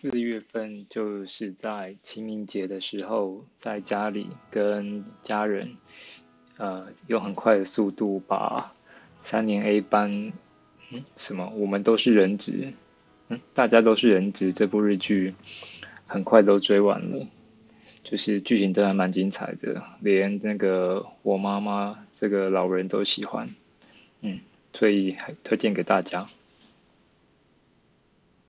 四月份就是在清明节的时候，在家里跟家人，呃，用很快的速度把三年 A 班，嗯，什么？我们都是人质，嗯，大家都是人质。这部日剧很快都追完了，就是剧情真的蛮精彩的，连那个我妈妈这个老人都喜欢，嗯，所以还推荐给大家。